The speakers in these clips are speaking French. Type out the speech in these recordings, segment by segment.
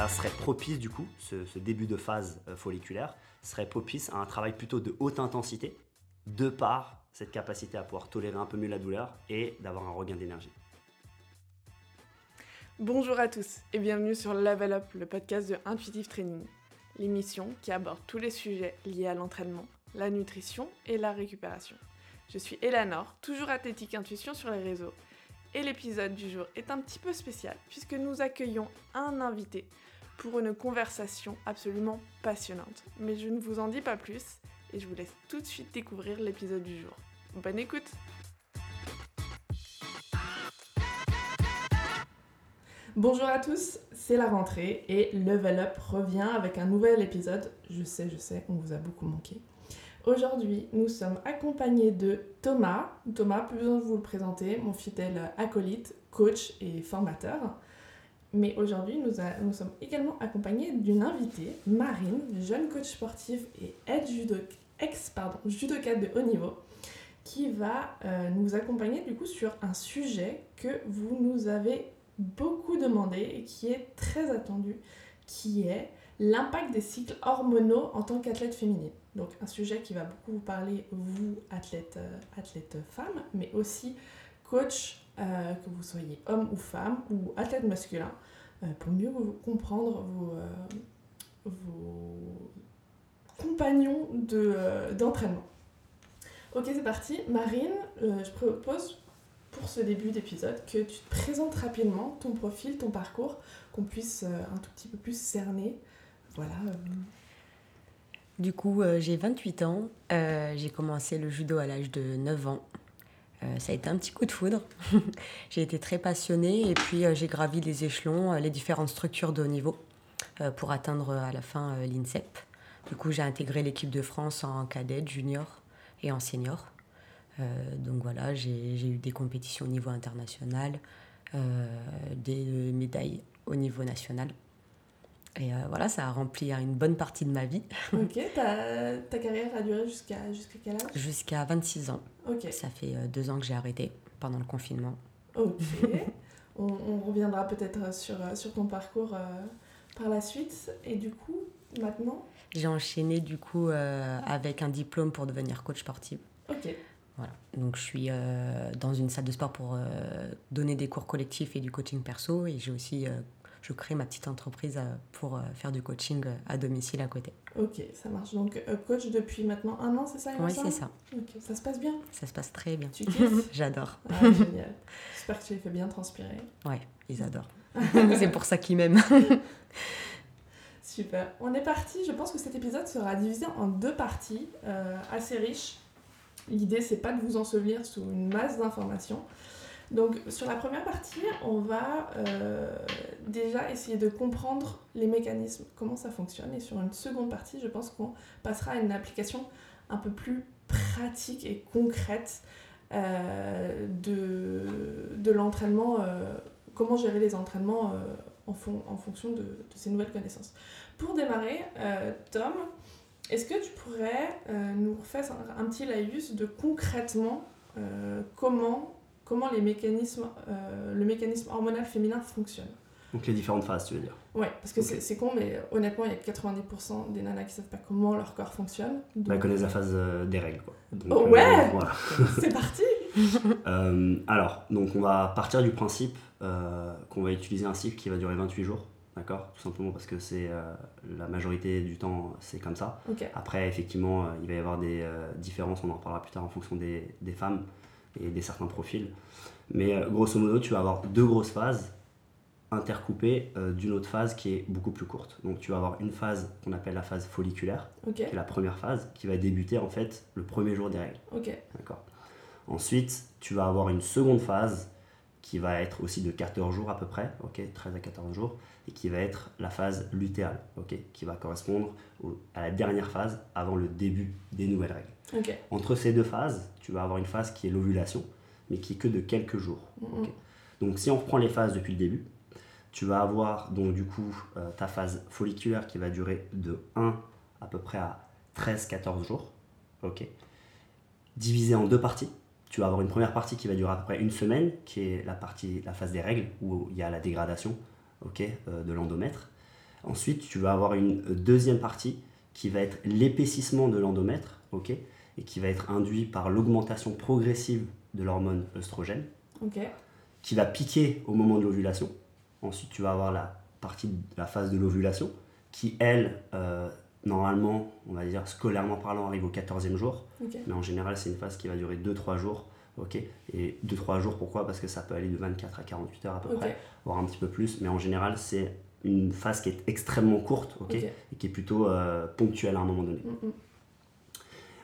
ça serait propice du coup, ce, début de phase euh, folliculaire, serait propice à un travail plutôt de haute intensité, de par cette capacité à pouvoir tolérer un peu mieux la douleur et d'avoir un regain d'énergie. Bonjour à tous et bienvenue sur Level Up, le podcast de Intuitive Training, l'émission qui aborde tous les sujets liés à l'entraînement, la nutrition et la récupération. Je suis Eleanor, toujours Athlétique Intuition sur les réseaux et l'épisode du jour est un petit peu spécial puisque nous accueillons un invité pour une conversation absolument passionnante. Mais je ne vous en dis pas plus et je vous laisse tout de suite découvrir l'épisode du jour. Bonne écoute Bonjour à tous, c'est la rentrée et Level Up revient avec un nouvel épisode. Je sais, je sais, on vous a beaucoup manqué. Aujourd'hui, nous sommes accompagnés de Thomas. Thomas, plus besoin de vous le présenter, mon fidèle acolyte, coach et formateur. Mais aujourd'hui, nous, sommes également accompagnés d'une invitée, Marine, jeune coach sportive et ex pardon, judocate de haut niveau, qui va euh, nous accompagner du coup sur un sujet que vous nous avez beaucoup demandé et qui est très attendu, qui est l'impact des cycles hormonaux en tant qu'athlète féminine. Donc un sujet qui va beaucoup vous parler, vous, athlète, euh, athlète femme, mais aussi coach, euh, que vous soyez homme ou femme, ou athlète masculin, euh, pour mieux comprendre vos, vos compagnons d'entraînement. ok, c'est parti. Marine, je propose pour ce début d'épisode que tu te présentes rapidement ton profil, ton parcours, qu'on puisse un tout petit peu plus cerner. Voilà. Du coup, euh, j'ai 28 ans. Euh, j'ai commencé le judo à l'âge de 9 ans. Euh, ça a été un petit coup de foudre. j'ai été très passionnée et puis j'ai gravi les échelons, les différentes structures de haut niveau pour atteindre à la fin l'INSEP. Du coup, j'ai intégré l'équipe de France en cadet, junior et en senior. donc voilà, j'ai eu des compétitions au niveau international, des médailles au niveau national. Et euh, voilà, ça a rempli une bonne partie de ma vie. Ok, ta, ta carrière a duré jusqu'à quel âge? Jusqu'à 26 ans. Ok. Ça fait euh, deux ans que j'ai arrêté pendant le confinement. Ok. on, on, reviendra peut-être sur, sur ton parcours euh, par la suite. Et du coup, maintenant? J'ai enchaîné du coup avec un diplôme pour devenir coach sportif. Ok. Voilà. Donc je suis dans une salle de sport pour donner des cours collectifs et du coaching perso. Et j'ai aussi je crée ma petite entreprise euh, pour euh, faire du coaching euh, à domicile à côté. Ok, ça marche. Donc, coach depuis maintenant un an, c'est ça Oui, c'est ça. Ok, ça se passe bien? Ça se passe très bien. Tu kiffes? J'adore. Ah, génial. J'espère que tu les fais bien transpirer. Ouais, ils adorent. c'est pour ça qu'ils m'aiment. Super. On est parti. Je pense que cet épisode sera divisé en deux parties assez riches. L'idée, c'est pas de vous ensevelir sous une masse d'informations. Donc sur la première partie, on va euh, déjà essayer de comprendre les mécanismes, comment ça fonctionne. Et sur une seconde partie, je pense qu'on passera à une application un peu plus pratique et concrète euh, de, l'entraînement, euh, comment gérer les entraînements en, en, fonction de, ces nouvelles connaissances. Pour démarrer, Tom, est-ce que tu pourrais nous refaire un, un, petit laïus de concrètement comment comment les mécanismes, euh, le mécanisme hormonal féminin fonctionne. Donc les différentes phases, tu veux dire Ouais, parce que c'est con, mais honnêtement, il y a 90% des nanas qui savent pas comment leur corps fonctionne. Donc... Bah, elles connaissent la phase euh, des règles, quoi. oh, ouais euh, voilà. C'est parti Alors, donc on va partir du principe qu'on va utiliser un cycle qui va durer 28 jours. D'accord? Tout simplement parce que c'est la majorité du temps, c'est comme ça. Après, effectivement, il va y avoir des différences, on en reparlera plus tard en fonction des, des femmes et des certains profils. Mais euh, grosso modo, tu vas avoir deux grosses phases intercoupées euh, d'une autre phase qui est beaucoup plus courte. Donc tu vas avoir une phase qu'on appelle la phase folliculaire, qui est la première phase, qui va débuter en fait le premier jour des règles. D'accord? Ensuite, tu vas avoir une seconde phase qui va être aussi de 14 jours à peu près, ok, 13 à 14 jours, et qui va être la phase lutéale, ok, qui va correspondre à la dernière phase avant le début des nouvelles règles. Entre ces deux phases, tu vas avoir une phase qui est l'ovulation, mais qui est que de quelques jours. Mm-hmm. Donc si on reprend les phases depuis le début, tu vas avoir donc du coup euh, ta phase folliculaire qui va durer de 1 à peu près à 13-14 jours. Ok. Divisé en deux parties. Tu vas avoir une première partie qui va durer à peu près une semaine, qui est la partie, la phase des règles, où il y a la dégradation euh, de l'endomètre. Ensuite, tu vas avoir une deuxième partie qui va être l'épaississement de l'endomètre, ok, et qui va être induit par l'augmentation progressive de l'hormone œstrogène, qui va piquer au moment de l'ovulation. Ensuite, tu vas avoir la partie de la phase de l'ovulation, qui elle, euh, normalement, on va dire scolairement parlant, arrive au 14e jour, mais en général, c'est une phase qui va durer 2-3 jours. ok et 2-3 jours, pourquoi? Parce que ça peut aller de 24 à 48 heures à peu près, voire un petit peu plus, mais en général, c'est une phase qui est extrêmement courte ok et qui est plutôt euh, ponctuelle à un moment donné. Mm, mm.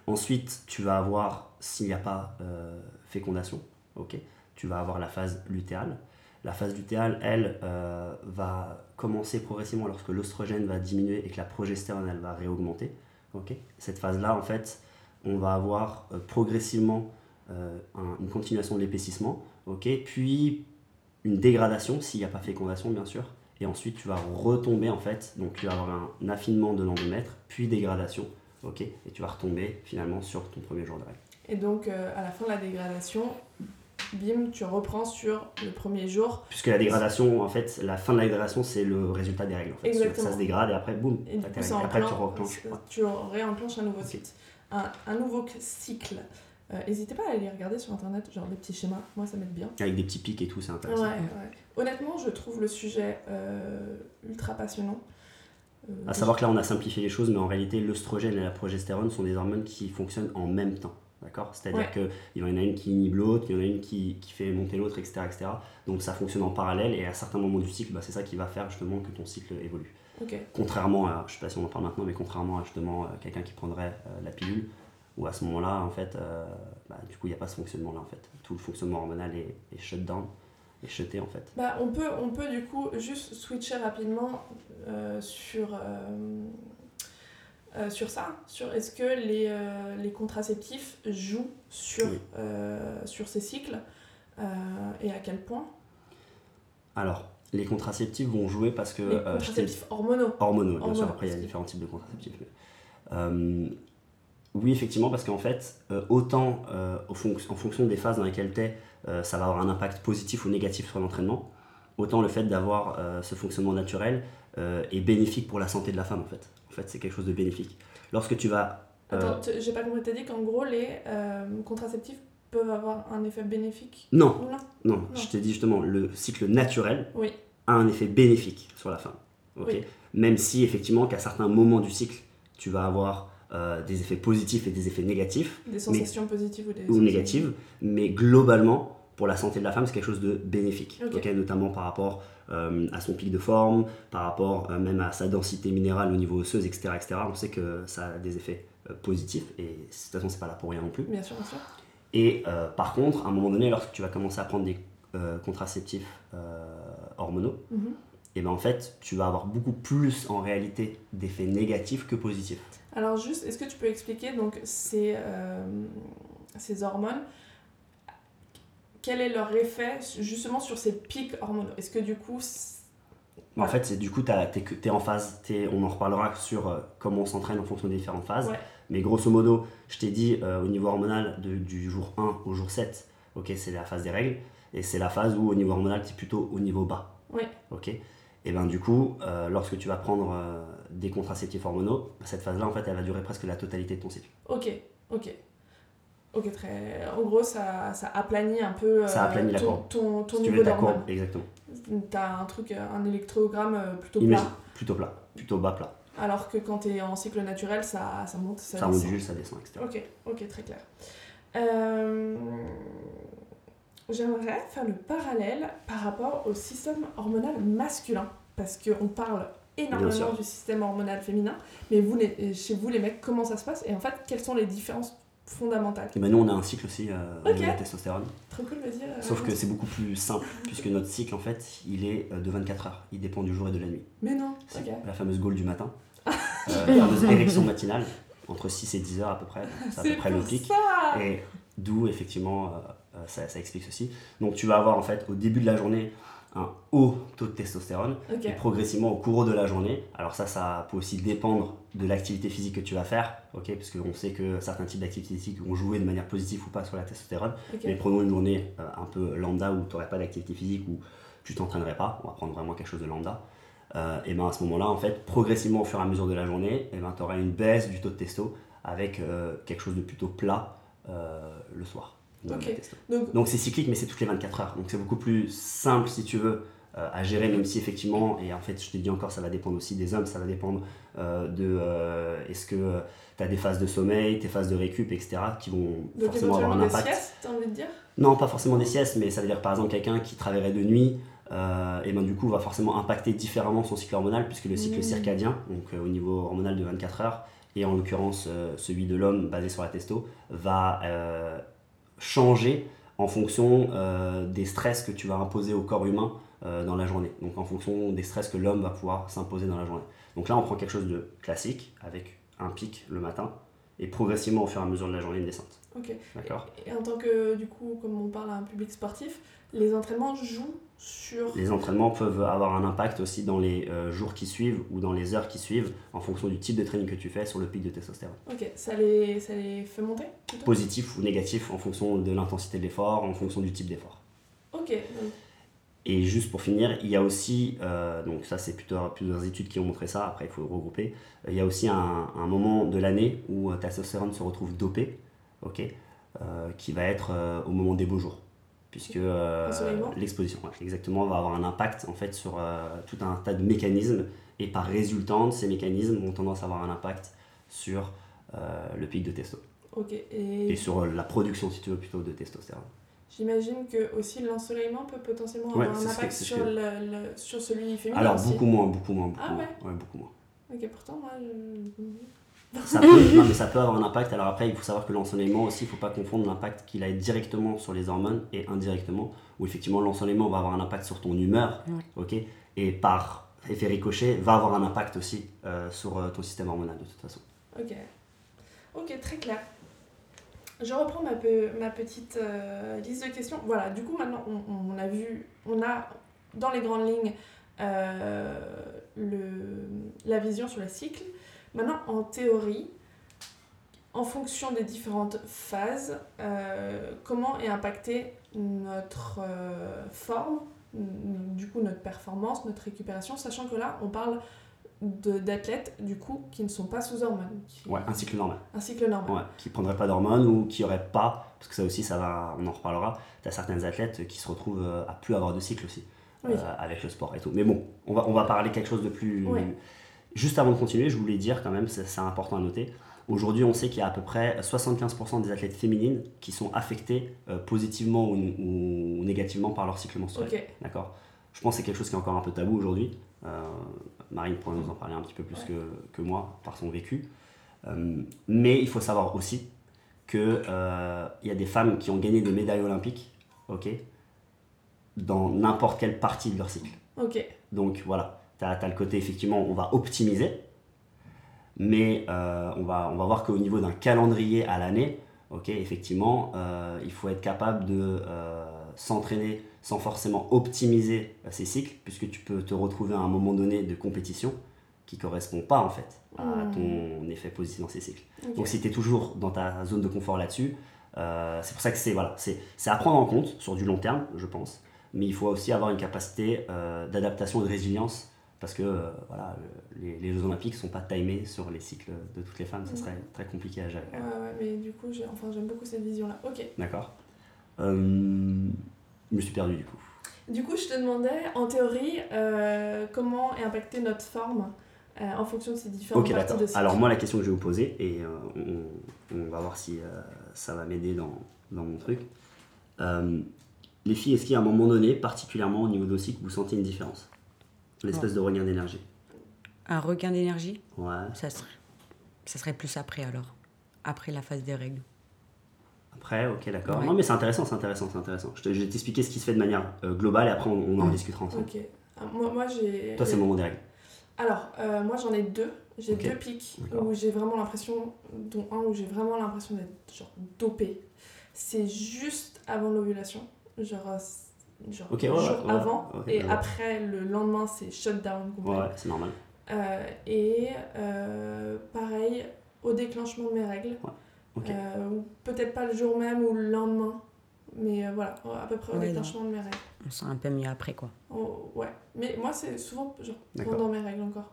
Ensuite, tu vas avoir, s'il n'y a pas euh, fécondation, ok tu vas avoir la phase lutéale. La phase lutéale, elle, euh, va commencer progressivement lorsque l'oestrogène va diminuer et que la progestérone, elle va réaugmenter. ok. Cette phase-là, en fait, on va avoir progressivement une continuation de l'épaississement, ok. Puis une dégradation s'il n'y a pas fécondation, bien sûr, et ensuite tu vas retomber en fait, donc tu vas avoir un affinement de l'endomètre, puis dégradation, ok, et tu vas retomber finalement sur ton premier jour de. Et donc euh, à la fin de la dégradation, bim, tu reprends sur le premier jour. Puisque la dégradation, en fait, la fin de la dégradation, c'est le résultat des règles. En fait. Ça se dégrade et après, boum, et après tu renclenches. Tu réenclenches un nouveau cycle. Un, un nouveau cycle. Euh, n'hésitez pas à aller regarder sur internet, genre des petits schémas, moi ça m'aide bien. Avec des petits pics et tout, c'est intéressant. Ouais, ouais. Honnêtement, je trouve le sujet euh, ultra passionnant. Euh, à savoir que là on a simplifié les choses, mais en réalité l'œstrogène et la progestérone sont des hormones qui fonctionnent en même temps. D'accord? C'est-à-dire qu'il y en a une qui inhibe l'autre, il y en a une qui, qui fait monter l'autre, etc., etc. Donc ça fonctionne en parallèle et à certains moments du cycle, bah, c'est ça qui va faire justement que ton cycle évolue. Contrairement à, je sais pas si on en parle maintenant, mais contrairement à justement quelqu'un qui prendrait la pilule, où à ce moment-là, en fait, euh, bah, du coup, il n'y a pas ce fonctionnement-là, en fait. Tout le fonctionnement hormonal est, est shut down, est shuté, en fait. Bah, on, peut, on peut, du coup, juste switcher rapidement euh, sur, euh, sur ça. Sur est-ce que les, les, contraceptifs jouent sur, sur ces cycles et à quel point? Alors, les contraceptifs vont jouer parce que... Les contraceptifs hormonaux. Hormonaux, bien sûr. Après, il y a différents types de contraceptifs. Oui, effectivement, parce qu'en fait, euh, autant euh, en fonction des phases dans lesquelles tu es, euh, ça va avoir un impact positif ou négatif sur l'entraînement, autant le fait d'avoir ce fonctionnement naturel est bénéfique pour la santé de la femme, en fait. En fait, c'est quelque chose de bénéfique. Lorsque tu vas... Attends, j'ai pas compris, as dit qu'en gros, les contraceptifs peuvent avoir un effet bénéfique non. Non, je t'ai dit justement, le cycle naturel a un effet bénéfique sur la femme. Même si, effectivement, qu'à certains moments du cycle, tu vas avoir euh, des effets positifs et des effets négatifs. Des sensations positives ou, des ou négatives. Mais globalement, pour la santé de la femme, c'est quelque chose de bénéfique. notamment par rapport euh, à son pic de forme, par rapport euh, même à sa densité minérale au niveau osseuse, etc., etc. On sait que ça a des effets positifs et de toute façon, c'est pas là pour rien non plus. Bien sûr, bien sûr. Et par contre, à un moment donné, lorsque tu vas commencer à prendre des contraceptifs hormonaux, mhm. et ben en fait, tu vas avoir beaucoup plus en réalité d'effets négatifs que positifs. Alors juste, est-ce que tu peux expliquer donc ces, euh, ces hormones quel est leur effet justement sur ces pics hormonaux? Est-ce que du coup... En fait, c'est du coup, tu es, en phase, on en reparlera sur euh, comment on s'entraîne en fonction des différentes phases. Mais grosso modo, je t'ai dit euh, au niveau hormonal du jour 1 au jour 7, ok, c'est la phase des règles. Et c'est la phase où au niveau hormonal, tu es plutôt au niveau bas. Oui. Ok et ben du coup, euh, lorsque tu vas prendre des contraceptifs hormonaux, cette phase-là, en fait, elle va durer presque la totalité de ton cycle. Ok, ok. Ok, très. En gros, ça, ça aplanit un peu euh, ça aplanit la ton, ton, ton niveau d'hormones. Exactement? T'as un truc, un électrogramme plutôt plat. Plutôt plat, plutôt bas plat. Alors que quand tu es en cycle naturel, ça, ça monte, ça, ça descend. ça descend, etc. Ok, ok, très clair. J'aimerais faire le parallèle par rapport au système hormonal masculin, parce qu'on parle énormément du système hormonal féminin, mais vous, les, chez vous les mecs, comment ça se passe? Et en fait, quelles sont les différences fondamentales Et ben nous, on a un cycle aussi euh, de la testostérone. Trop cool de dire. Euh, Sauf que c'est beaucoup plus simple, puisque notre cycle, en fait, il est euh, de 24 heures. Il dépend du jour et de la nuit. Mais non, c'est La fameuse goal du matin, euh, la fameuse érection matinale, entre 6 et 10 heures à peu près. C'est à peu près le pic. Et d'où, effectivement euh, ça, ça, explique ceci. Donc tu vas avoir en fait au début de la journée un haut taux de testostérone et progressivement au cours de la journée. Alors ça, ça peut aussi dépendre de l'activité physique que tu vas faire, ok Parce qu'on sait que certains types d'activités physiques vont jouer de manière positive ou pas sur la testostérone. Mais prenons une journée euh, un peu lambda où tu n'aurais pas d'activité physique, où tu t'entraînerais pas. On va prendre vraiment quelque chose de lambda. et ben à ce moment-là, en fait, progressivement au fur et à mesure de la journée, et ben, tu auras une baisse du taux de testo avec quelque chose de plutôt plat le soir. Donc c'est cyclique, mais c'est toutes les 24 heures. Donc c'est beaucoup plus simple si tu veux euh, à gérer, même si effectivement, et en fait je te dis encore, ça va dépendre aussi des hommes, ça va dépendre euh, de euh, est-ce que tu as des phases de sommeil, tes phases de récup, etc. qui vont forcément avoir un impact. Des siestes, envie de dire? Non, pas forcément des siestes, mais ça veut dire par exemple quelqu'un qui travaillerait de nuit. et ben du coup va forcément impacter différemment son cycle hormonal puisque le cycle mmh. circadien, donc au niveau hormonal de 24 heures, et en l'occurrence celui de l'homme basé sur la testo, va changer en fonction euh, des stress que tu vas imposer au corps humain euh, dans la journée. Donc en fonction des stress que l'homme va pouvoir s'imposer dans la journée. Donc là, on prend quelque chose de classique avec un pic le matin et progressivement au fur et à mesure de la journée une descente. Ok. D'accord? Et, en tant que, du coup, comme on parle à un public sportif, les entraînements jouent sur... Les entraînements peuvent avoir un impact aussi dans les euh, jours qui suivent ou dans les heures qui suivent en fonction du type de training que tu fais sur le pic de testostérone. Ok, ça les, ça les fait monter Positif ou négatif en fonction de l'intensité de l'effort, en fonction du type d'effort. Ok. Et juste pour finir, il y a aussi, euh, donc ça c'est plutôt plusieurs études qui ont montré ça, après il faut regrouper, il y a aussi un, un moment de l'année où ta testostérone se retrouve dopé, ok, euh, qui va être au moment des beaux jours. Puisque euh, l'exposition exactement va avoir un impact en fait sur euh, tout un tas de mécanismes. Et par résultante ces mécanismes ont tendance à avoir un impact sur euh, le pic de testo. Et... sur la production si tu veux plutôt de testostérone J'imagine que aussi l'ensoleillement peut potentiellement avoir un impact sur, le, sur celui féminin. Alors beaucoup moins, beaucoup moins, beaucoup ah, moins. Ouais. beaucoup moins. Ok, pourtant moi je... Ça peut, mais ça peut avoir un impact. Alors après, il faut savoir que l'ensoleillement aussi, il ne faut pas confondre l'impact qu'il a directement sur les hormones et indirectement, où effectivement l'ensoleillement va avoir un impact sur ton humeur, ok, et par effet ricochet, va avoir un impact aussi euh, sur euh, ton système hormonal de toute façon. Ok, ok, très clair. Je reprends ma, ma petite euh, liste de questions. Voilà, du coup maintenant on, a vu, on a dans les grandes lignes le, la vision sur le cycle. Maintenant, en théorie, en fonction des différentes phases, euh, comment est impactée notre euh, forme, du coup notre performance, notre récupération, sachant que là, on parle d'athlètes du coup qui ne sont pas sous hormones. Ouais, un cycle normal. Un cycle normal. Ouais, qui ne prendraient pas d'hormones ou qui n'auraient pas, parce que ça aussi, ça va, on en reparlera, tu as certains athlètes qui se retrouvent euh, à plus avoir de cycle aussi, avec le sport et tout. Mais bon, on va, on va parler quelque chose de plus... Juste avant de continuer, je voulais dire quand même, c'est important à noter, aujourd'hui on sait qu'il y a à peu près 75% des athlètes féminines qui sont affectées euh, positivement ou, négativement par leur cycle menstruel. D'accord? Je pense que c'est quelque chose qui est encore un peu tabou aujourd'hui. Euh, Marine pourrait nous en parler un petit peu plus que, que, moi par son vécu. Euh, mais il faut savoir aussi qu'il y a des femmes qui ont gagné des médailles olympiques ok, dans n'importe quelle partie de leur cycle. Ok. Donc voilà tu as, le côté, effectivement, on va optimiser, mais euh, on, va, on va voir qu'au niveau d'un calendrier à l'année, ok, effectivement, euh, il faut être capable de euh, s'entraîner sans forcément optimiser ces cycles, puisque tu peux te retrouver à un moment donné de compétition qui correspond pas en fait à hmm. ton effet positif dans ces cycles. Donc si tu es toujours dans ta zone de confort là-dessus, c'est pour ça que c'est voilà, c'est à prendre en compte sur du long terme, je pense, mais il faut aussi avoir une capacité d'adaptation et de résilience parce que euh, voilà, les, les, Jeux Olympiques ne sont pas timés sur les cycles de toutes les femmes, ça serait très compliqué à gérer. Ouais, ouais, mais du coup, enfin, j'aime beaucoup cette vision-là. Ok. D'accord. Euh, je me suis perdu du coup. Du coup, je te demandais, en théorie, euh, comment est impactée notre forme en fonction de ces différentes parties de cycle. Alors moi, la question que je vais vous poser, et on, on, va voir si ça va m'aider dans, dans, mon truc. les filles, est-ce qu'il y a un moment donné, particulièrement au niveau de cycle, vous sentez une différence? L'espèce de regain d'énergie. Un regain d'énergie? Ouais. Ça serait, ça serait plus après alors. Après la phase des règles. Après, ok, d'accord. Non, mais c'est intéressant, c'est intéressant, c'est intéressant. Je, vais t'expliquer ce qui se fait de manière euh, globale et après on, en discutera ensemble. Ok. Ah, moi, moi j'ai. Toi, c'est le moment des règles. Alors, euh, moi j'en ai deux. J'ai deux pics où j'ai vraiment l'impression, dont un où j'ai vraiment l'impression d'être genre dopé. C'est juste avant l'ovulation. Genre, euh, genre okay, jour avant et après le lendemain c'est shutdown complet. Ouais, c'est normal. Euh, et pareil au déclenchement de mes règles. Euh, peut-être pas le jour même ou le lendemain, mais voilà, à peu près au déclenchement de mes règles. on se sent un peu mieux après quoi. Oh, ouais, mais moi c'est souvent genre pendant mes règles encore.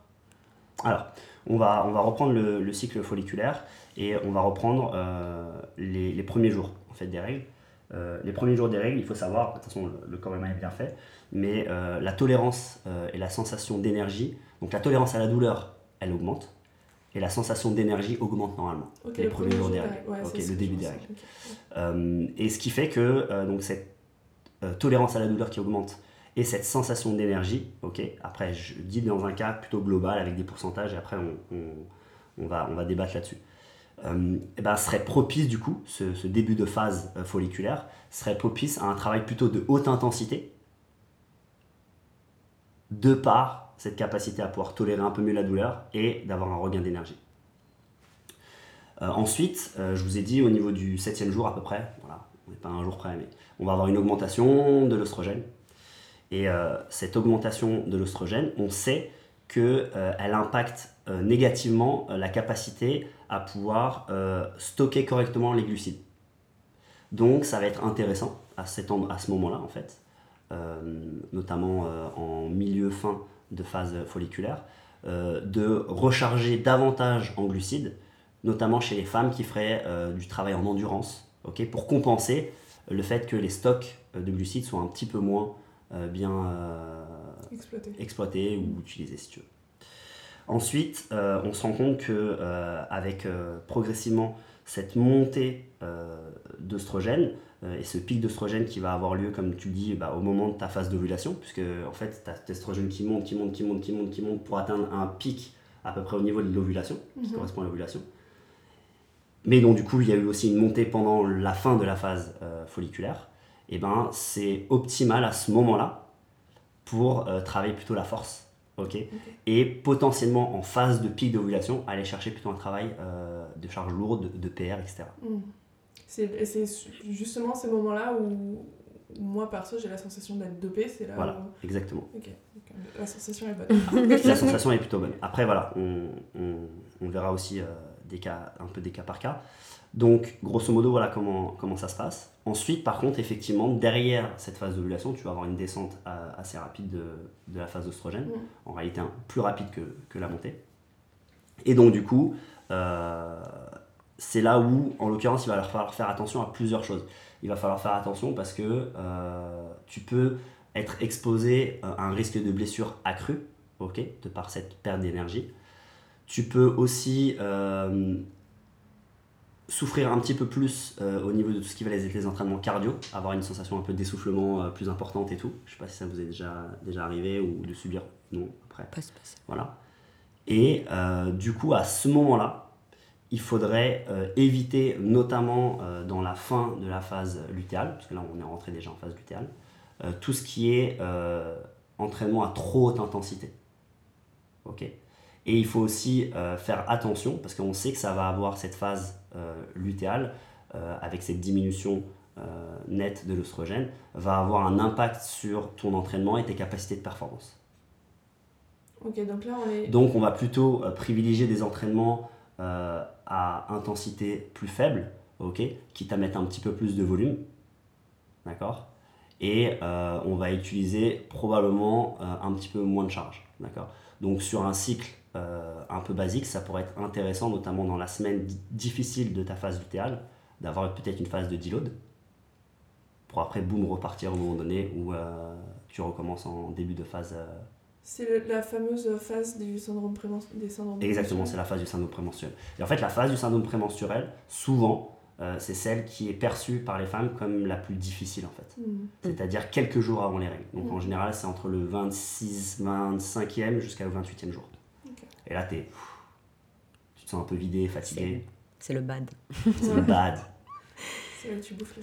Alors, on va, on va reprendre le, cycle folliculaire et on va reprendre euh, les, les, premiers jours en fait, des règles. Euh, les premiers jours des règles, il faut savoir, de toute façon le, corps humain est bien fait, mais euh, la tolérance et la sensation d'énergie, donc la tolérance à la douleur, elle augmente, et la sensation d'énergie augmente normalement. Les premiers jours des règles, le début des règles. et ce qui fait que donc cette tolérance à la douleur qui augmente et cette sensation d'énergie, ok, après je dis dans un cas plutôt global avec des pourcentages et après on, on, va, on va débattre là-dessus, euh, et ben, serait propice du coup, ce, début de phase euh, folliculaire, serait propice à un travail plutôt de haute intensité, de par cette capacité à pouvoir tolérer un peu mieux la douleur et d'avoir un regain d'énergie. Euh, ensuite, je vous ai dit au niveau du septième jour à peu près, voilà, on n'est pas un jour près, mais on va avoir une augmentation de l'oestrogène, et euh, cette augmentation de l'oestrogène, on sait qu'elle euh, impacte euh, négativement la capacité à pouvoir stocker correctement les glucides. Donc ça va être intéressant à, cet à ce moment-là, en fait, notamment en milieu fin de phase folliculaire, de recharger davantage en glucides, notamment chez les femmes qui feraient du travail en endurance, pour compenser le fait que les stocks de glucides soient un petit peu moins euh, bien euh, exploité. ou utilisé si tu veux. Ensuite, euh, on se rend compte que avec progressivement cette montée d'œstrogène et ce pic d'œstrogène qui va avoir lieu, comme tu dis, bah, au moment de ta phase d'ovulation, puisque en fait, tu as cet oestrogène qui monte, qui monte, qui monte, qui monte, qui monte pour atteindre un pic à peu près au niveau de l'ovulation, qui mhm. correspond à l'ovulation. Mais donc, du coup, il y a eu aussi une montée pendant la fin de la phase folliculaire et eh ben, c'est optimal à ce moment-là pour euh, travailler plutôt la force. ok? Et potentiellement en phase de pic d'ovulation, aller chercher plutôt un travail euh, de charge lourde, de, PR, etc. Hmm. C'est justement ces moments-là où moi perso j'ai la sensation d'être dopé, c'est là Voilà, exactement. La sensation est bonne. la sensation est plutôt bonne. Après voilà, on, on, on verra aussi euh, des cas, un peu des cas par cas. Donc, grosso modo, voilà comment, comment ça se passe. Ensuite, par contre, effectivement, derrière cette phase d'ovulation, tu vas avoir une descente euh, assez rapide de, de la phase d'oestrogène, en réalité plus rapide que, que, la montée. Et donc, du coup, euh, c'est là où, en l'occurrence, il va falloir faire attention à plusieurs choses. Il va falloir faire attention parce que euh, tu peux être exposé à un risque de blessure accru, ok, de par cette perte d'énergie. Tu peux aussi souffrir un petit peu plus euh, au niveau de tout ce qui va être les entraînements cardio, avoir une sensation un peu d'essoufflement euh, plus importante et tout. Je sais pas si ça vous est déjà, déjà arrivé ou de subir. Non, après. Pas Voilà. Et euh, du coup, à ce moment-là, il faudrait éviter, notamment dans la fin de la phase lutéale, parce que là on est rentré déjà en phase lutéale, tout ce qui est entraînement à trop haute intensité. Ok? Et il faut aussi faire attention, parce qu'on sait que ça va avoir cette phase euh, lutéale, euh, avec cette diminution euh, nette de l'oestrogène, va avoir un impact sur ton entraînement et tes capacités de performance. Ok, donc là on est... Donc on va plutôt privilégier des entraînements à intensité plus faible, ok, quitte à un petit peu plus de volume, d'accord Et on va utiliser probablement un petit peu moins de charge, d'accord Donc sur un cycle euh, un peu basique, ça pourrait être intéressant, notamment dans la semaine difficile de ta phase lutéale, d'avoir peut-être une phase de deload, pour après, boum, repartir au moment donné où euh, tu recommences en début de phase. Euh. C'est la fameuse phase du syndrome prémenstruel. Exactement, c'est la phase du syndrome prémenstruel. Et en fait, la phase du syndrome prémenstruel, souvent, c'est celle qui est perçue par les femmes comme la plus difficile en fait. Hmm. C'est-à-dire quelques jours avant les règles. Donc en hmm. général, c'est entre le 26, 25e jusqu'au 28e jour. Et là, es, tu te sens un peu vidé, fatigué. C'est le bad. C'est le bad.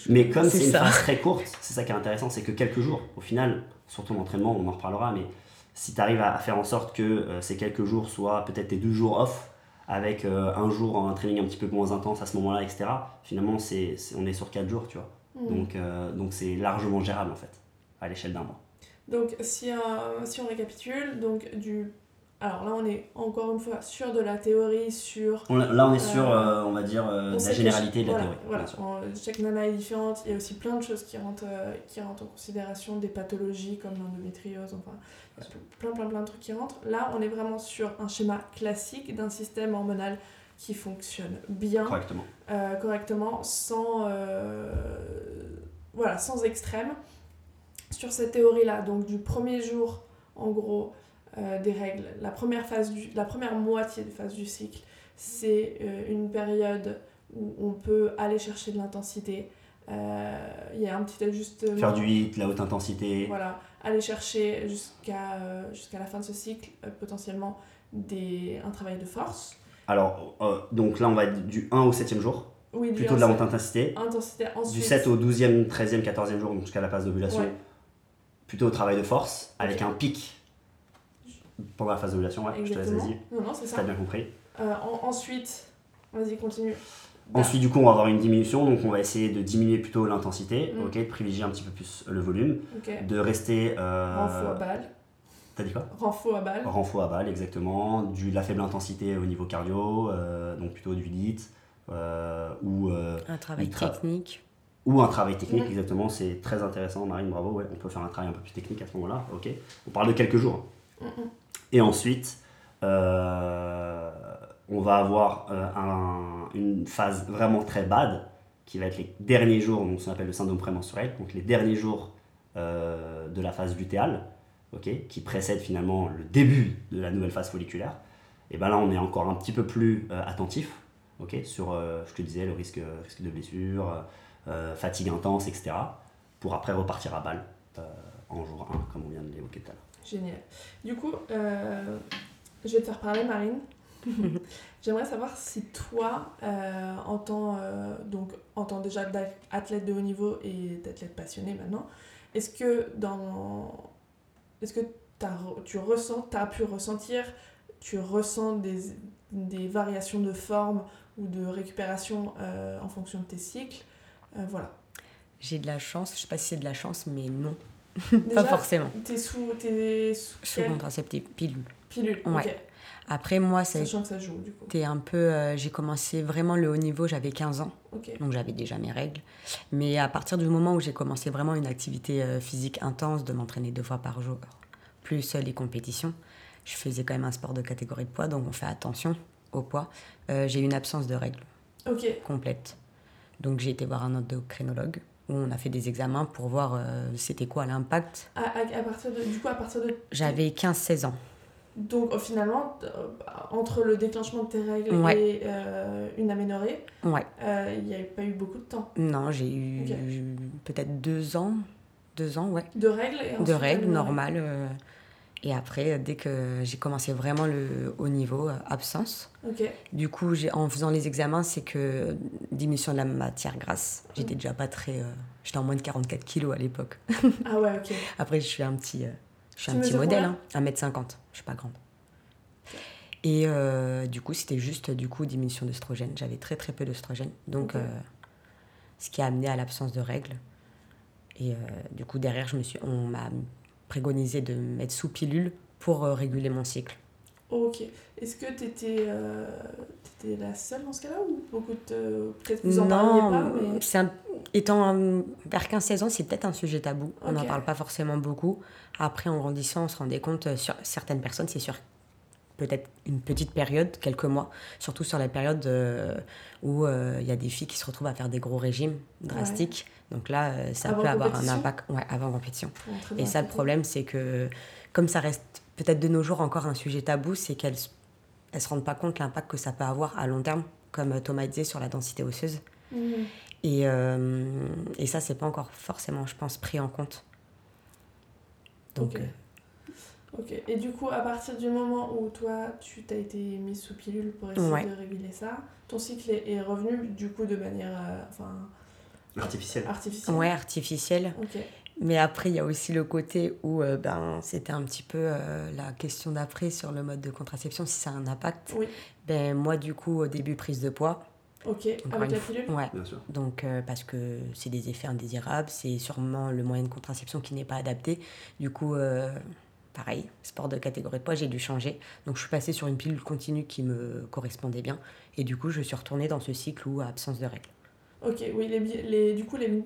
Mais comme c'est une phase très courte, c'est ça qui est intéressant, c'est que quelques jours, au final, surtout l'entraînement, on en reparlera, mais si tu arrives à faire en sorte que euh, ces quelques jours soient peut-être tes deux jours off, avec euh, un jour en training un petit peu moins intense à ce moment-là, etc., finalement, c'est, on est sur quatre jours, tu vois. Mm. Donc, euh, donc c'est largement gérable, en fait, à l'échelle d'un mois. Donc, si, si on récapitule, donc du alors là, on est encore une fois sur de la théorie, sur. là, on est sur, euh, on va dire, euh, la généralité de la théorie. Voilà, chaque nana est différente. Il y a aussi plein de choses qui rentrent, qui rentrent en considération, des pathologies comme l'endométriose, enfin, plein, plein, plein de trucs qui rentrent. Là, on est vraiment sur un schéma classique d'un système hormonal qui fonctionne bien. Correctement. correctement, sans. voilà, sans extrême. Sur cette théorie-là, donc du premier jour, en gros euh, des règles. La première, phase du, la première moitié de phase du cycle, c'est euh, une période où on peut aller chercher de l'intensité. Euh, il y a un petit ajustement. Faire du hit, la haute intensité. Voilà, aller chercher jusqu'à jusqu'à la fin de ce cycle potentiellement des, un travail de force. Alors, donc là, on va être du 1 au 7e jour. Oui, plutôt de la haute intensité. intensité ensuite. Du 7 au 12e, 13e, 14e jour, jusqu'à la phase d'ovulation. Plutôt au travail de force, avec un pic pendant la phase d'ovulation, ouais, je te laisse, vas-y. Non, non, c'est ça. T'as bien compris. Euh, ensuite, vas-y, continue. Ensuite, du coup, on va avoir une diminution, donc on va essayer de diminuer plutôt l'intensité, mm. ok, de privilégier un petit peu plus le volume, de rester. Euh... Renfort à balle. T'as dit quoi? Renfort à balle. Renfort à balle, exactement. Du, de la faible intensité au niveau cardio, euh, donc plutôt du lit, euh, ou. Euh, un travail technique. Ou un travail technique, mm. exactement. C'est très intéressant, Marine, bravo. Ouais, on peut faire un travail un peu plus technique à ce moment-là, ok. On parle de quelques jours. Mm, et ensuite, euh, on va avoir euh, une phase vraiment très bad, qui va être les derniers jours, donc ce qu'on appelle le syndrome prémenstruel, donc les derniers jours euh, de la phase lutéale, qui précède finalement le début de la nouvelle phase folliculaire. Et bien là, on est encore un petit peu plus attentif sur, je te disais, le risque, risque de blessure, fatigue intense, etc., pour après repartir à balle en jour 1, comme on vient de l'évoquer tout à l'heure. Génial. Du coup, euh, je vais te faire parler, Marine. J'aimerais savoir si toi, euh, en, tant, euh, donc, en tant déjà d'athlète de haut niveau et d'athlète passionné maintenant, est-ce que, dans, est-ce que tu ressens, as pu ressentir, tu ressens des, des variations de forme ou de récupération en fonction de tes cycles? Voilà. J'ai de la chance, je sais pas si c'est de la chance, mais non. Pas forcément. T'es sous, es sous, sous contraceptif, pilule. Pilule, ok. Après, moi, ça. Sachant que ça joue, du coup. T'es un peu. Euh, j'ai commencé vraiment le haut niveau, j'avais 15 ans. Donc, j'avais déjà mes règles. Mais à partir du moment où j'ai commencé vraiment une activité euh, physique intense, de m'entraîner deux fois par jour, plus euh, les compétitions, je faisais quand même un sport de catégorie de poids, donc on fait attention au poids. j'ai eu une absence de règles. Complète. Donc, j'ai été voir un endocrinologue on a fait des examens pour voir euh, c'était quoi l'impact. À, partir de, du coup, à partir de... J'avais 15-16 ans. Donc finalement, euh, entre le déclenchement de tes règles et euh, une aménorrhée, ouais. il n'y avait pas eu beaucoup de temps. Non, j'ai eu peut-être deux ans. Deux ans, ouais. De règles et De règles normales. Et après, dès que j'ai commencé vraiment le haut niveau, euh, absence. Du coup, en faisant les examens, c'est que diminution de la matière grasse. J'étais déjà pas très. Euh, j'étais en moins de 44 kilos à l'époque. ah ouais, ok. Après, je suis un petit, euh, je suis un petit modèle, hein, 1m50. Je suis pas grande. Et du coup, c'était juste du coup diminution d'œstrogène. J'avais très très peu d'œstrogène. Donc, ce qui a amené à l'absence de règles. Et du coup, derrière, je me suis, on m'a préconisé de mettre sous pilule pour euh, réguler mon cycle. Ok. Est-ce que tu étais, euh, la seule dans ce cas-là ou beaucoup de... Peut-être vous en parliez pas, mais... Un... Étant vers 15-16 ans, c'est peut-être un sujet tabou. On n'en parle pas forcément beaucoup. Après, en grandissant, on se rendait compte, euh, sur certaines personnes, c'est sur peut-être une petite période, quelques mois, surtout sur la période où il y a des filles qui se retrouvent à faire des gros régimes drastiques. Donc là, euh, ça peut avoir un impact ouais, avant compétition. Et ça, le problème, c'est que comme ça reste peut-être de nos jours encore un sujet tabou, c'est qu'elles ne se rendent pas compte l'impact que ça peut avoir à long terme, comme Thomas disait, sur la densité osseuse. Mhm. Et, euh, et ça, c'est pas encore forcément, je pense, pris en compte. Donc, euh, ok. Et du coup, à partir du moment où toi, tu t'as été mise sous pilule pour essayer de réguler ça, ton cycle est, revenu du coup de manière... enfin, Artificielle. Artificielle. Ouais, artificielle. Mais après, il y a aussi le côté où euh, ben, c'était un petit peu euh, la question d'après sur le mode de contraception, si ça a un impact. Oui. Ben, moi, du coup, au début, prise de poids. Ok, avec la pilule? Ouais. Bien sûr. Donc, euh, parce que c'est des effets indésirables, c'est sûrement le moyen de contraception qui n'est pas adapté. Du coup, pareil, sport de catégorie de poids, j'ai dû changer. Donc je suis passée sur une pilule continue qui me correspondait bien. Et du coup, je suis retournée dans ce cycle où absence de règles. Ok, oui, les, les, du coup, les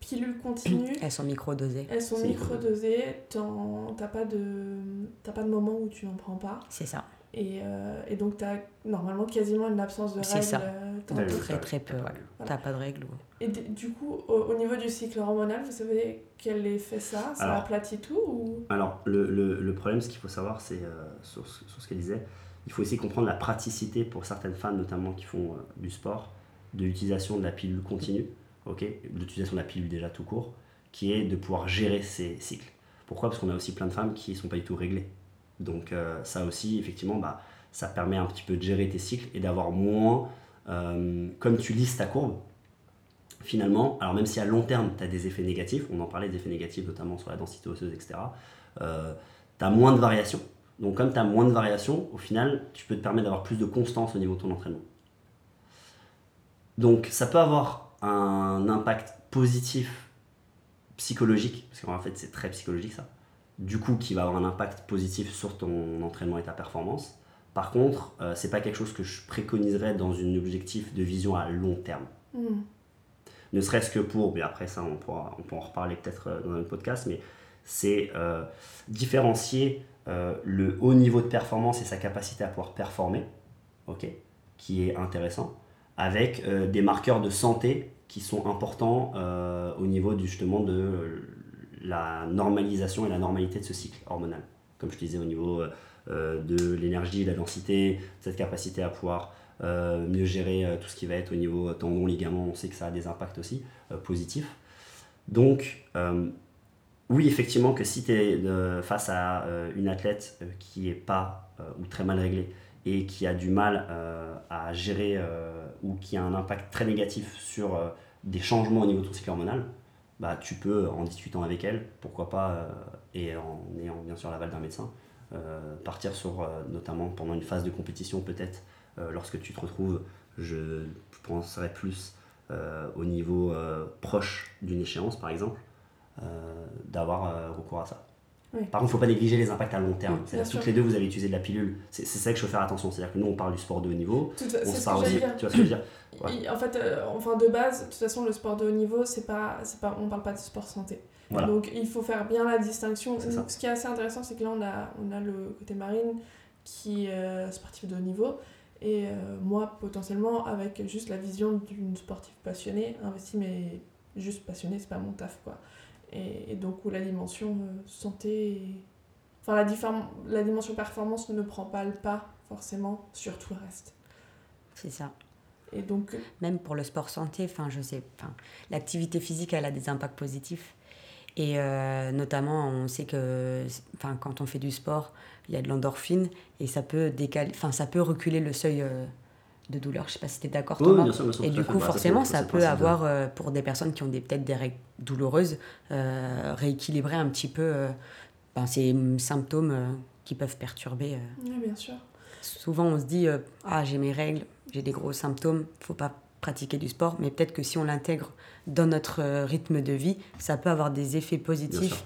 pilules continues. Elles sont micro-dosées. Elles sont micro-dosées. T'as pas, de, pas de moment où tu n'en prends pas. C'est ça. Et, euh, et donc, tu as normalement quasiment une absence de règles. C'est ça. Euh, très, très peu. T'as pas de règles. Et du coup, au, niveau du cycle hormonal, vous savez quel effet ça? Ça aplatit tout ou... Alors, le, le, le problème, ce qu'il faut savoir, c'est euh, sur, sur, ce qu'elle disait, il faut aussi comprendre la praticité pour certaines femmes, notamment qui font du sport de l'utilisation de la pilule continue, ok, l'utilisation de la pilule déjà tout court, qui est de pouvoir gérer ces cycles. Pourquoi? Parce qu'on a aussi plein de femmes qui ne sont pas du tout réglées. Donc euh, ça aussi, effectivement, bah, ça permet un petit peu de gérer tes cycles et d'avoir moins, euh, comme tu lises ta courbe, finalement, alors même si à long terme, tu as des effets négatifs, on en parlait des effets négatifs notamment sur la densité osseuse, etc., euh, tu as moins de variations. Donc comme tu as moins de variations, au final, tu peux te permettre d'avoir plus de constance au niveau de ton entraînement. Donc ça peut avoir un impact positif psychologique, parce qu'en fait c'est très psychologique ça, du coup qui va avoir un impact positif sur ton entraînement et ta performance. Par contre, euh, c'est pas quelque chose que je préconiserais dans un objectif de vision à long terme. Hmm. Ne serait-ce que pour, mais après ça on pourra, on pourra en reparler peut-être euh, dans un podcast, mais c'est euh, différencier le haut niveau de performance et sa capacité à pouvoir performer, ok, qui est intéressant, avec euh, des marqueurs de santé qui sont importants euh, au niveau justement de la normalisation et la normalité de ce cycle hormonal. Comme je disais, au niveau euh, de l'énergie, la densité, cette capacité à pouvoir mieux gérer tout ce qui va être au niveau tendon, ligament, on sait que ça a des impacts aussi positifs. Donc, oui, effectivement, que si tu es face à une athlète qui n'est pas ou très mal réglée, et qui a du mal à gérer ou qui a un impact très négatif sur euh, des changements au niveau de ton cycle hormonal, bah, tu peux, en discutant avec elle, pourquoi pas, et en ayant bien sûr l'aval d'un médecin, partir sur, notamment pendant une phase de compétition peut-être, lorsque tu te retrouves, je penserais plus au niveau proche d'une échéance par exemple, d'avoir recours à ça. Par contre, il ne faut pas négliger les impacts à long terme. C'est-à-dire toutes les deux, vous avez utilisé de la pilule. C'est ça que je veux faire attention. C'est-à-dire que nous, on parle du sport de haut niveau. on se parle aussi. Tu vois ce que je veux dire En fait, euh, enfin, de base, de toute façon, le sport de haut niveau, c'est pas, pas, on ne parle pas de sport santé. Donc, il faut faire bien la distinction. Ce qui est assez intéressant, c'est que là, on a, on a le côté marine qui est euh, sportif de haut niveau. Et euh, moi, potentiellement, avec juste la vision d'une sportive passionnée, investie, mais juste passionnée, c'est pas mon taf, quoi. Et, donc où la dimension euh, santé, enfin la, la dimension performance ne prend pas le pas forcément sur tout le reste. C'est ça. Et donc euh, même pour le sport santé, enfin je sais, enfin l'activité physique elle a des impacts positifs. Et euh, notamment, on sait que enfin, quand on fait du sport, il y a de l'endorphine et ça peut, décaler, enfin, ça peut reculer le seuil de douleur. Je sais pas si tu es d'accord, Thomas. et du coup, forcément, ça, peut avoir, euh, pour des personnes qui ont peut-être des règles douloureuses, euh, rééquilibrer un petit peu euh, ben, ces symptômes qui peuvent perturber. Oui, bien sûr. Souvent, on se dit Ah, j'ai mes règles, j'ai des gros symptômes, faut pas pratiquer du sport, mais peut-être que si on l'intègre dans notre rythme de vie, ça peut avoir des effets positifs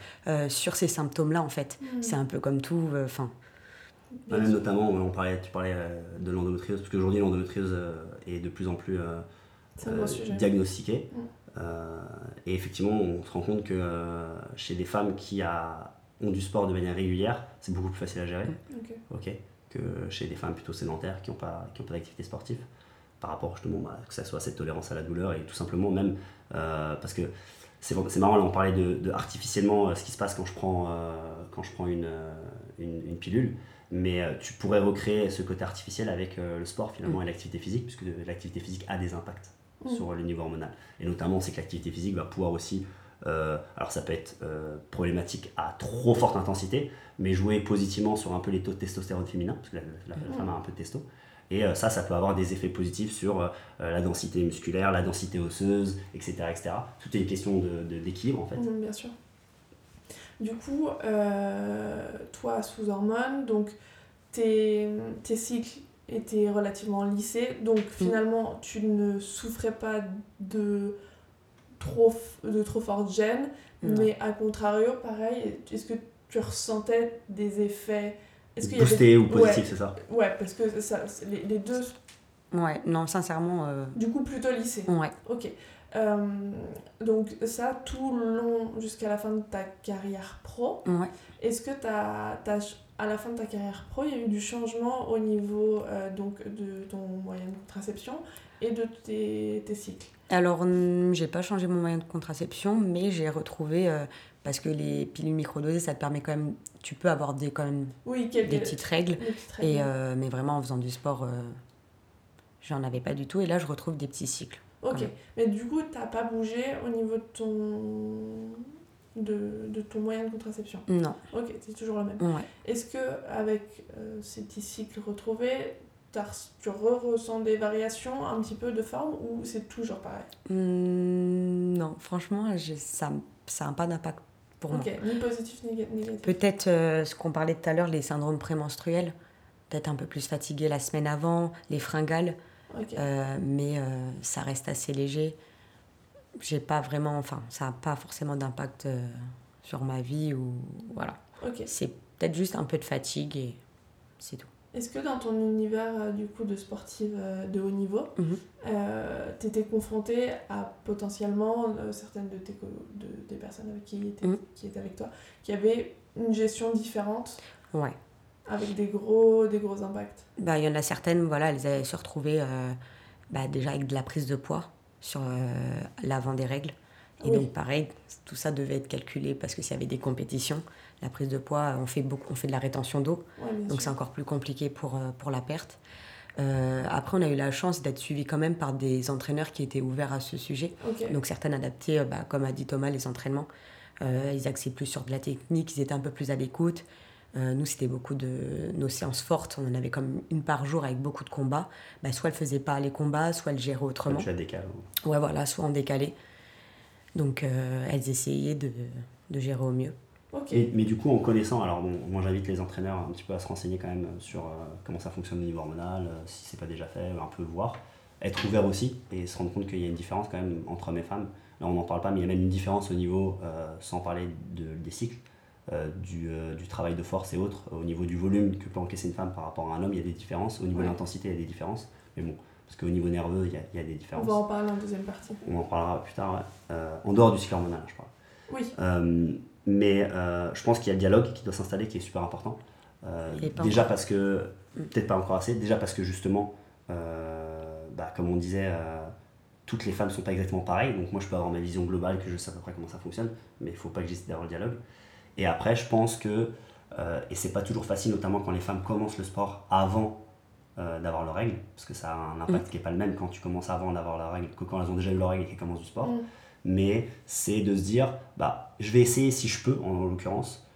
sur ces symptômes-là, en fait. Mmh. C'est un peu comme tout. Enfin, notamment, on parlait, tu parlais euh, de l'endométriose, parce qu'aujourd'hui l'endométriose euh, est de plus en plus euh, diagnostiquée. Mm. et effectivement, on se rend compte que chez des femmes qui a, ont du sport de manière régulière, c'est beaucoup plus facile à gérer. Mm. Ok. que chez des femmes plutôt sédentaires qui n'ont pas, qui pas d'activité sportive. Par rapport justement bah, que ça soit cette tolérance à la douleur et tout simplement même parce que c'est marrant, là on parlait de, artificiellement ce qui se passe quand je prends, quand je prends une, une, une pilule mais euh, tu pourrais recréer ce côté artificiel avec euh, le sport finalement mm. et l'activité physique, puisque l'activité physique a des impacts mm. sur le niveau hormonal. Et notamment, c'est que l'activité physique va pouvoir aussi, euh, alors ça peut être problématique à trop forte intensité, mais jouer positivement sur un peu les taux de testostérone féminin, parce que la, mm. femme a un peu de testo. Et ça, ça peut avoir des effets positifs sur la densité musculaire, la densité osseuse, etc. etc. Tout est une question d'équilibre de, en fait. bien sûr. Du coup, euh, toi, sous hormones, donc tes, tes cycles étaient relativement lissés, donc mm. finalement, tu ne souffrais pas de trop, de trop forte gêne, mais à contrario, pareil, est-ce que tu ressentais des effets? Est-ce qu'il Boosté ou positif, c'est ça? Ouais, parce que ça, les, les deux. Ouais, non, sincèrement. Euh, du coup, plutôt lycée. Ouais. Ok. Euh, donc, ça, tout le long, jusqu'à la fin de ta carrière pro. Ouais. Est-ce que as, as, à la fin de ta carrière pro, il y a eu du changement au niveau euh, donc, de ton moyen de contraception et de tes, tes cycles? Alors, j'ai pas changé mon moyen de contraception, mais j'ai retrouvé parce que les pilules microdosées, ça te permet quand même, tu peux avoir des, quand même des petites règles. et, euh, mais vraiment, en faisant du sport, euh, j'en avais pas du tout. Et là, je retrouve des petits cycles. Ok, mais du coup, tu n'as pas bougé au niveau de ton, de, de, ton moyen de contraception Non. Ok, c'est toujours le même. Ouais. Est-ce que avec euh, ces petits cycles retrouvés, tu ressens des variations un petit peu de forme ou c'est toujours pareil mmh, Non, franchement, ça n'a pas d'impact ni positif ni négatif. Peut-être euh, ce qu'on parlait tout à l'heure, les syndromes prémenstruels, peut-être un peu plus fatigué la semaine avant, les fringales, euh, mais euh, ça reste assez léger. J'ai pas vraiment, enfin, ça n'a pas forcément d'impact sur ma vie ou voilà. C'est peut-être juste un peu de fatigue et c'est tout. Est-ce que dans ton univers euh, du coup de sportive euh, de haut niveau, euh, tu étais confrontée à potentiellement certaines de, tes, de des personnes avec qui, étaient, mhm. qui étaient avec toi qui avaient une gestion différente? Ouais. Avec des gros, des gros impacts bah, Il y en a certaines, voilà, elles avaient se retrouver bah, déjà avec de la prise de poids sur l'avant des règles. Et donc pareil, tout ça devait être calculé parce que s'il y avait des compétitions, la prise de poids, on fait, beaucoup, on fait de la rétention d'eau, donc c'est encore plus compliqué pour, euh, pour la perte. Euh, après, on a eu la chance d'être suivi quand même par des entraîneurs qui étaient ouverts à ce sujet. Donc certaines adaptées, euh, bah, comme a dit Thomas, les entraînements. ils axaient plus sur de la technique, ils étaient un peu plus à l'écoute. Nous, c'était beaucoup de nos séances fortes. On en avait comme une par jour avec beaucoup de combats. Bah, soit elles faisaient pas les combats, soit elles géraient autrement. Soit décalé. Ouais, voilà, soit en décalé. Donc elles essayaient de, de gérer au mieux mais du coup, en connaissant, alors bon, moi j'invite les entraîneurs un petit peu à se renseigner quand même sur euh, comment ça fonctionne au niveau hormonal, euh, si c'est pas déjà fait, un peu voir, être ouvert aussi et se rendre compte qu'il y a une différence quand même entre hommes et femmes. Là, on n'en parle pas, mais il y a même une différence au niveau, euh, sans parler de, des cycles, du, du, travail de force et autres, au niveau du volume que peut encaisser une femme par rapport à un homme, il y a des différences, au niveau de l'intensité, il y a des différences, mais bon, parce qu'au niveau nerveux, il y, a, il y, a, des différences. On va en parler en deuxième partie. On en parlera plus tard, en dehors du cycle hormonal, je parle. Oui. Mais euh, je pense qu'il y a le dialogue qui doit s'installer qui est super important. Euh, déjà parce que, mm. peut-être pas encore assez, déjà parce que justement, euh, bah, comme on disait, toutes les femmes ne sont pas exactement pareilles. Donc moi, je peux avoir ma vision globale, que je sais à peu près comment ça fonctionne, mais il ne faut pas que j'hésite d'avoir le dialogue. Et après, je pense que, et c'est pas toujours facile, notamment quand les femmes commencent le sport avant d'avoir leurs règles, parce que ça a un impact mm. qui n'est pas le même quand tu commences avant d'avoir leurs règles que quand elles ont déjà eu leurs règles et qu'elles commencent du sport. Mm mais c'est de se dire, bah, je vais essayer si je peux, en, l'occurrence,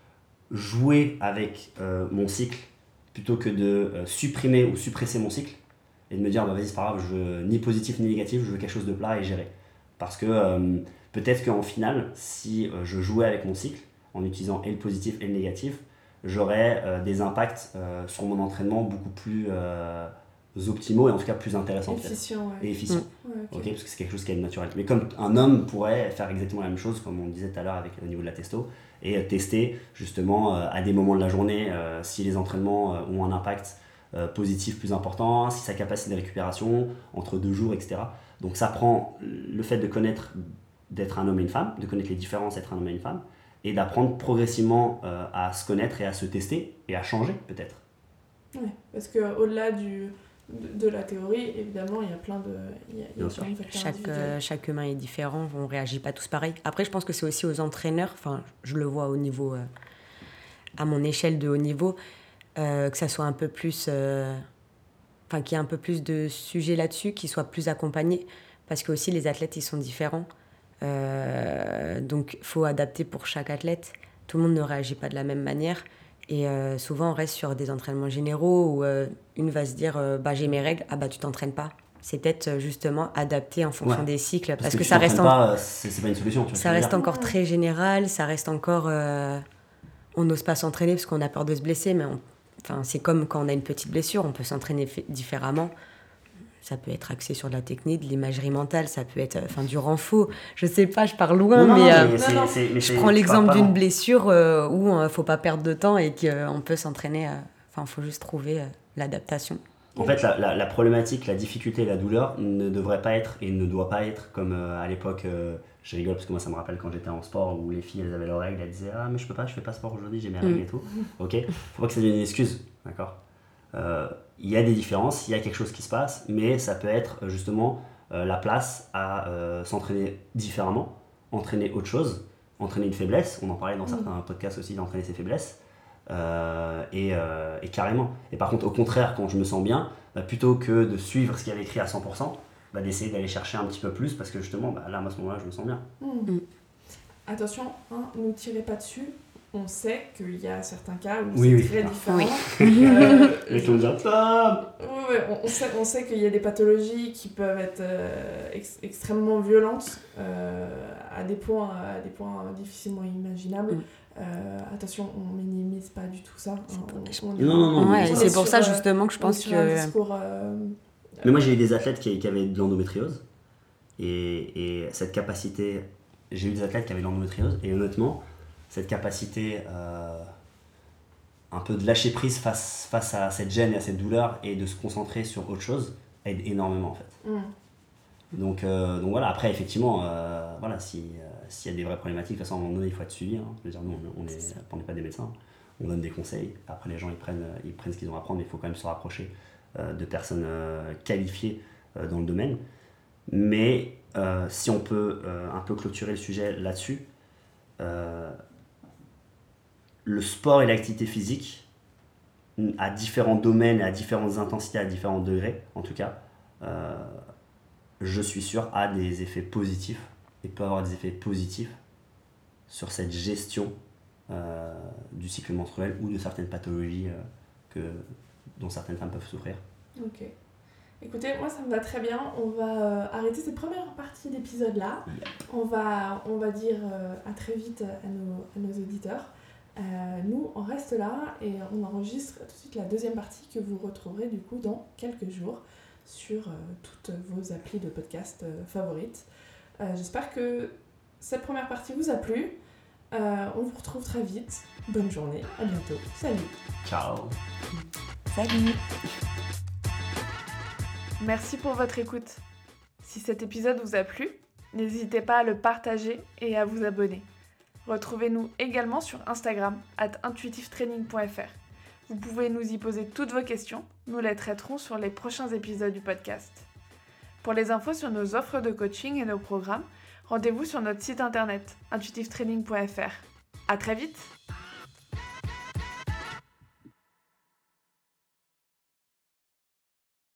jouer avec euh, mon cycle plutôt que de euh, supprimer ou suppresser mon cycle et de me dire, bah, vas-y, c'est pas grave, je veux ni positif ni négatif, je veux quelque chose de plat et géré. Parce que euh, peut-être qu'en final, si je jouais avec mon cycle, en utilisant et le positif et le négatif, j'aurais des impacts sur mon entraînement beaucoup plus optimaux et en tout cas plus intéressants. Et efficients. Mm. parce que c'est quelque chose qui est naturel. Mais comme un homme pourrait faire exactement la même chose, comme on disait tout à l'heure avec au niveau de la testo, et euh, tester justement euh, à des moments de la journée euh, si les entraînements ont un impact positif plus important, si sa capacité de récupération entre deux jours, etc. Donc ça prend le fait de connaître d'être un homme et une femme, de connaître les différences entre un homme et une femme, et d'apprendre progressivement à se connaître et à se tester et à changer peut-être. Oui, parce qu'au-delà du, de, la théorie, évidemment, il y a plein de, il y a, Bien sûr. chaque, euh, chaque humain est différent, on ne réagit pas tous pareil. Après, je pense que c'est aussi aux entraîneurs, enfin, je le vois au niveau, euh, à mon échelle de haut niveau, euh, que ça soit un peu plus, enfin, qu'il y ait un peu plus de sujets là-dessus, qu'ils soient plus accompagnés, parce que aussi les athlètes, ils sont différents. Donc, il faut adapter pour chaque athlète. Tout le monde ne réagit pas de la même manière. Et euh, souvent, on reste sur des entraînements généraux où euh, une va se dire euh, bah, J'ai mes règles, ah bah tu t'entraînes pas. C'est peut-être justement adapté en fonction des cycles. Parce, que, ça reste. Pas, c'est pas une solution. ça reste encore très général, ça reste encore. on n'ose pas s'entraîner parce qu'on a peur de se blesser, mais enfin, c'est comme quand on a une petite blessure, on peut s'entraîner différemment. Ça peut être axé sur de la technique, de l'imagerie mentale, ça peut être enfin du renfort. Je sais pas, je pars loin, mais, je prends l'exemple d'une blessure euh, où il ne faut pas perdre de temps et qu'on peut s'entraîner. Enfin, il faut juste trouver l'adaptation. En fait, la, la, problématique, la difficulté la douleur ne devrait pas être et ne doit pas être comme à l'époque je rigole parce que moi ça me rappelle quand j'étais en sport où les filles elles avaient leurs règles, elles disaient Ah, mais je peux pas, je fais pas sport aujourd'hui, j'ai mes règles mm. et tout. Ok Faut pas que ça devienne une excuse, d'accord? euh, Il y a des différences, il y a quelque chose qui se passe, mais ça peut être euh, justement euh, la place à s'entraîner différemment, entraîner autre chose, entraîner une faiblesse. On en parlait dans mm. certains podcasts aussi d'entraîner ses faiblesses. Et, et, carrément. Et par contre, au contraire, quand je me sens bien, bah, plutôt que de suivre ce qu'il y avait écrit à 100%, bah, d'essayer d'aller chercher un petit peu plus parce que justement, bah, là, à ce moment-là, je me sens bien. Hmm. Hmm. Attention, hein, ne tirez pas dessus. On sait qu'il y a certains cas où c'est très différent. Oui. Euh, on, sait, on sait qu'il y a des pathologies qui peuvent être euh, extrêmement violentes euh, à, des points, à des points difficilement imaginables. Hmm. attention, on minimise pas du tout ça. Hein. non, non, non. c'est pour ça justement que je pense que. Mais moi, j'ai eu des athlètes qui, qui avaient de l'endométriose. Et, et, cette capacité, j'ai eu des athlètes qui avaient de l'endométriose. Et honnêtement, cette capacité euh, un peu de lâcher prise face, face à cette gêne et à cette douleur et de se concentrer sur autre chose aide énormément en fait. Mm. Donc, euh, donc voilà, après effectivement, euh, voilà, s'il y a des vraies problématiques, de toute façon à un moment donné il faut être suivi. Hein. Je veux dire, nous on n'est pas des médecins, on donne des conseils. Après les gens ils prennent, ils prennent ce qu'ils ont à prendre, mais il faut quand même se rapprocher de personnes qualifiées dans le domaine. Mais si on peut un peu clôturer le sujet là-dessus, le sport et l'activité physique, à différents domaines, à différentes intensités, à différents degrés, en tout cas, je suis sûr, a des effets positifs et peut avoir des effets positifs sur cette gestion du cycle menstruel ou de certaines pathologies que, dont certaines femmes peuvent souffrir. Ok. Écoutez, moi ça me va très bien. On va euh, arrêter cette première partie d'épisode là. On, va, on va dire euh, à très vite à nos, à nos auditeurs. Euh, nous, on reste là et on enregistre tout de suite la deuxième partie que vous retrouverez du coup dans quelques jours sur toutes vos applis de podcast favorites. J'espère que cette première partie vous a plu. on vous retrouve très vite. Bonne journée, à bientôt. Salut. Ciao. Salut. Merci pour votre écoute. Si cet épisode vous a plu, n'hésitez pas à le partager et à vous abonner. Retrouvez-nous également sur Instagram, at intuitivetraining.fr. Vous pouvez nous y poser toutes vos questions, nous les traiterons sur les prochains épisodes du podcast. Pour les infos sur nos offres de coaching et nos programmes, rendez-vous sur notre site internet intuitivetraining.fr. À très vite!